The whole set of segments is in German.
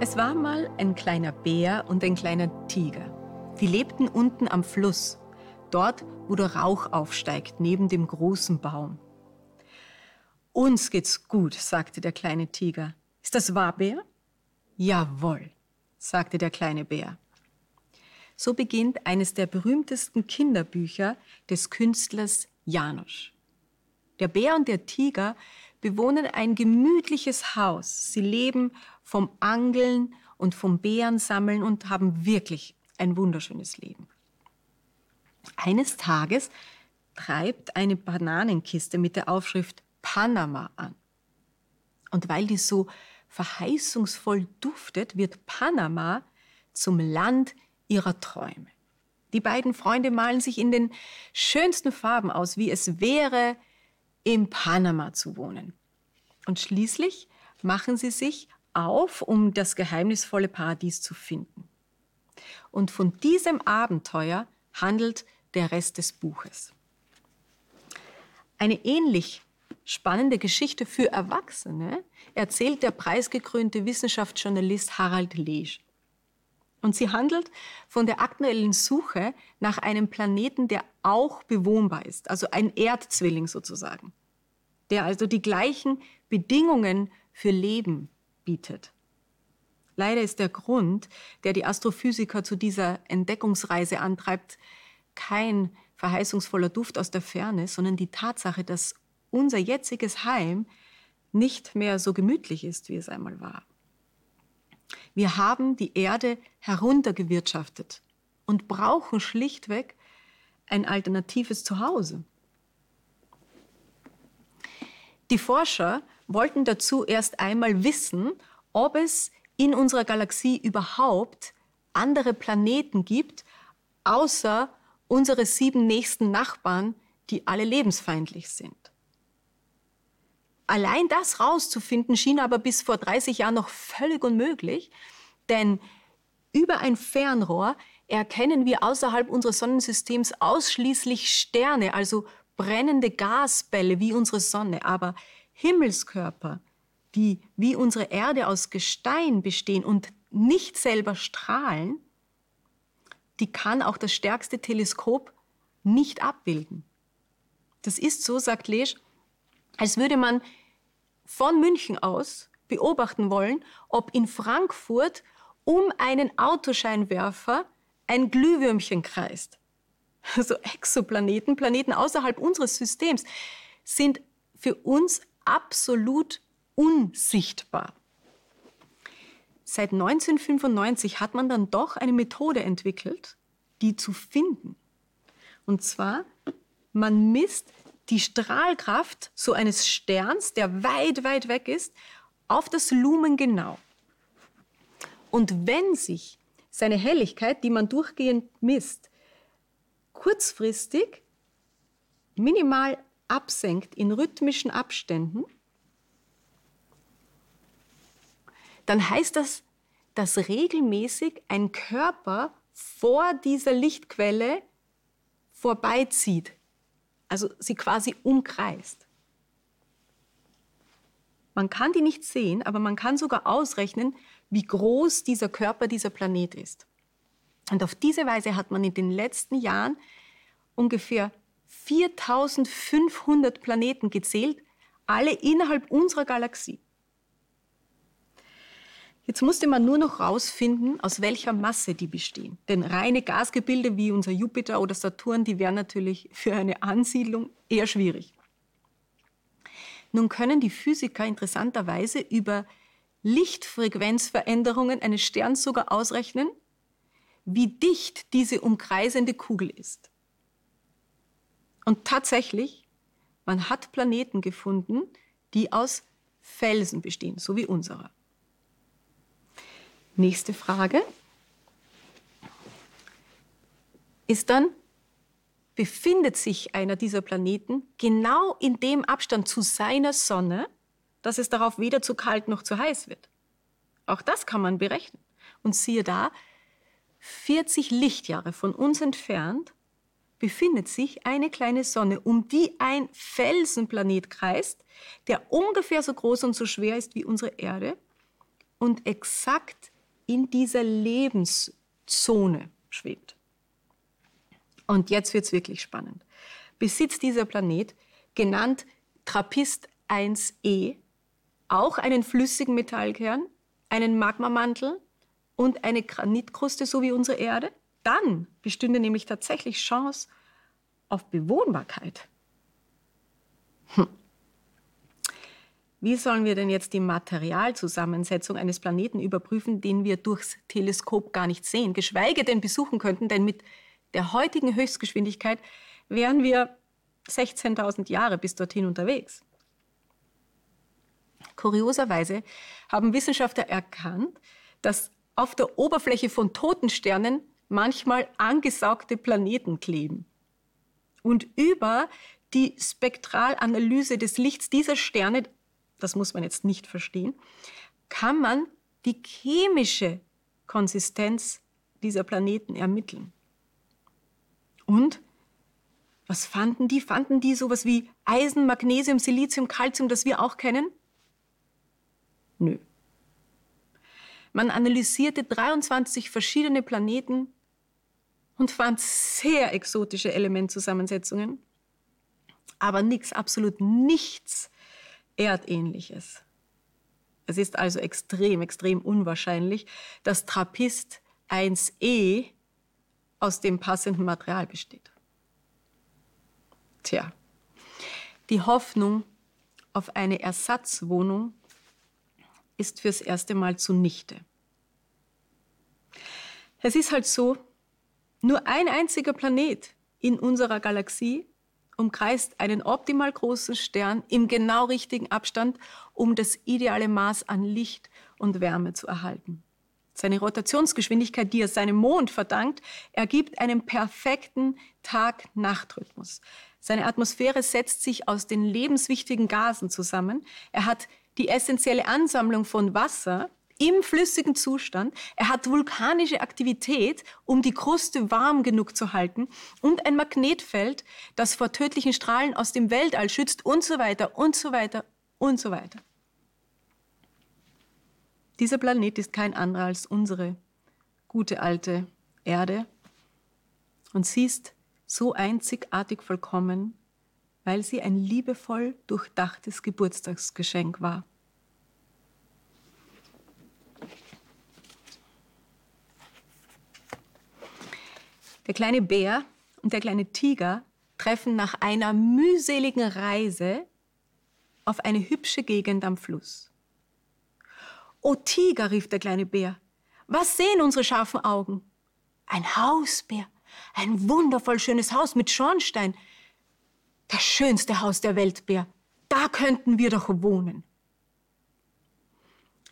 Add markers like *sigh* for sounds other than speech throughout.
Es war mal ein kleiner Bär und ein kleiner Tiger. Die lebten unten am Fluss, dort, wo der Rauch aufsteigt, neben dem großen Baum. Uns geht's gut, sagte der kleine Tiger. Ist das wahr, Bär? Jawohl, sagte der kleine Bär. So beginnt eines der berühmtesten Kinderbücher des Künstlers Janusz. Der Bär und der Tiger bewohnen ein gemütliches Haus. Sie leben vom Angeln und vom Bärensammeln und haben wirklich ein wunderschönes Leben. Eines Tages treibt eine Bananenkiste mit der Aufschrift Panama an. Und weil die so verheißungsvoll duftet, wird Panama zum Land ihrer Träume. Die beiden Freunde malen sich in den schönsten Farben aus, wie es wäre, in Panama zu wohnen. Und schließlich machen sie sich auf, um das geheimnisvolle Paradies zu finden. Und von diesem Abenteuer handelt der Rest des Buches. Eine ähnlich spannende Geschichte für Erwachsene erzählt der preisgekrönte Wissenschaftsjournalist Harald Lesch. Und sie handelt von der aktuellen Suche nach einem Planeten, der auch bewohnbar ist, also ein Erdzwilling sozusagen, der also die gleichen Bedingungen für Leben bietet. Leider ist der Grund, der die Astrophysiker zu dieser Entdeckungsreise antreibt, kein verheißungsvoller Duft aus der Ferne, sondern die Tatsache, dass unser jetziges Heim nicht mehr so gemütlich ist, wie es einmal war. Wir haben die Erde heruntergewirtschaftet und brauchen schlichtweg ein alternatives Zuhause. Die Forscher wollten dazu erst einmal wissen, ob es in unserer Galaxie überhaupt andere Planeten gibt, außer unsere sieben nächsten Nachbarn, die alle lebensfeindlich sind. Allein das rauszufinden schien aber bis vor 30 Jahren noch völlig unmöglich, denn über ein Fernrohr erkennen wir außerhalb unseres Sonnensystems ausschließlich Sterne, also brennende Gasbälle wie unsere Sonne, aber Himmelskörper, die wie unsere Erde aus Gestein bestehen und nicht selber strahlen, die kann auch das stärkste Teleskop nicht abbilden. Das ist so, sagt Lesch, als würde man von München aus beobachten wollen, ob in Frankfurt um einen Autoscheinwerfer ein Glühwürmchen kreist. *laughs* Also Exoplaneten, Planeten außerhalb unseres Systems, sind für uns absolut unsichtbar. Seit 1995 hat man dann doch eine Methode entwickelt, die zu finden. Und zwar, man misst die Strahlkraft so eines Sterns, der weit, weit weg ist, auf das Lumen genau. Und wenn sich seine Helligkeit, die man durchgehend misst, kurzfristig minimal absenkt in rhythmischen Abständen, dann heißt das, dass regelmäßig ein Körper vor dieser Lichtquelle vorbeizieht, also sie quasi umkreist. Man kann die nicht sehen, aber man kann sogar ausrechnen, wie groß dieser Körper, dieser Planet ist. Und auf diese Weise hat man in den letzten Jahren ungefähr 4500 Planeten gezählt, alle innerhalb unserer Galaxie. Jetzt musste man nur noch herausfinden, aus welcher Masse die bestehen. Denn reine Gasgebilde wie unser Jupiter oder Saturn, die wären natürlich für eine Ansiedlung eher schwierig. Nun können die Physiker interessanterweise über Lichtfrequenzveränderungen eines Sterns sogar ausrechnen, wie dicht diese umkreisende Kugel ist. Und tatsächlich, man hat Planeten gefunden, die aus Felsen bestehen, so wie unserer. Nächste Frage ist dann, befindet sich einer dieser Planeten genau in dem Abstand zu seiner Sonne, dass es darauf weder zu kalt noch zu heiß wird? Auch das kann man berechnen. Und siehe da, 40 Lichtjahre von uns entfernt befindet sich eine kleine Sonne, um die ein Felsenplanet kreist, der ungefähr so groß und so schwer ist wie unsere Erde und exakt in dieser Lebenszone schwebt. Und jetzt wird es wirklich spannend. Besitzt dieser Planet, genannt Trappist 1e, auch einen flüssigen Metallkern, einen Magmamantel und eine Granitkruste, so wie unsere Erde? Dann bestünde nämlich tatsächlich Chance auf Bewohnbarkeit. Hm. Wie sollen wir denn jetzt die Materialzusammensetzung eines Planeten überprüfen, den wir durchs Teleskop gar nicht sehen, geschweige denn besuchen könnten? Denn mit der heutigen Höchstgeschwindigkeit wären wir 16.000 Jahre bis dorthin unterwegs. Kurioserweise haben Wissenschaftler erkannt, dass auf der Oberfläche von toten Sternen manchmal angesaugte Planeten kleben. Und über die Spektralanalyse des Lichts dieser Sterne das muss man jetzt nicht verstehen, kann man die chemische Konsistenz dieser Planeten ermitteln. Und was fanden die? Fanden die sowas wie Eisen, Magnesium, Silizium, Calcium, das wir auch kennen? Nö. Man analysierte 23 verschiedene Planeten und fand sehr exotische Elementzusammensetzungen, aber nichts, absolut nichts Erdähnliches. Es ist also extrem, extrem unwahrscheinlich, dass Trappist 1e aus dem passenden Material besteht. Tja, die Hoffnung auf eine Ersatzwohnung ist fürs erste Mal zunichte. Es ist halt so, nur ein einziger Planet in unserer Galaxie umkreist einen optimal großen Stern im genau richtigen Abstand, um das ideale Maß an Licht und Wärme zu erhalten. Seine Rotationsgeschwindigkeit, die er seinem Mond verdankt, ergibt einen perfekten Tag-Nacht-Rhythmus. Seine Atmosphäre setzt sich aus den lebenswichtigen Gasen zusammen. Er hat die essentielle Ansammlung von Wasser, im flüssigen Zustand. Er hat vulkanische Aktivität, um die Kruste warm genug zu halten und ein Magnetfeld, das vor tödlichen Strahlen aus dem Weltall schützt und so weiter und so weiter und so weiter. Dieser Planet ist kein anderer als unsere gute alte Erde und sie ist so einzigartig vollkommen, weil sie ein liebevoll durchdachtes Geburtstagsgeschenk war. Der kleine Bär und der kleine Tiger treffen nach einer mühseligen Reise auf eine hübsche Gegend am Fluss. O Tiger, rief der kleine Bär, was sehen unsere scharfen Augen? Ein Hausbär, ein wundervoll schönes Haus mit Schornstein. Das schönste Haus der Welt, Bär. Da könnten wir doch wohnen.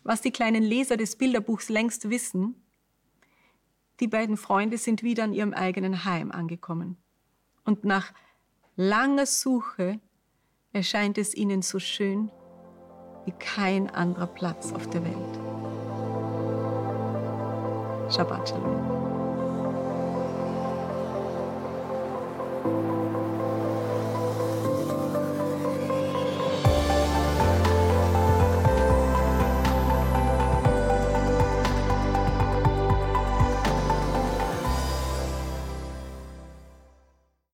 Was die kleinen Leser des Bilderbuchs längst wissen, die beiden Freunde sind wieder an ihrem eigenen Heim angekommen. Und nach langer Suche erscheint es ihnen so schön wie kein anderer Platz auf der Welt. Shabbat Shalom.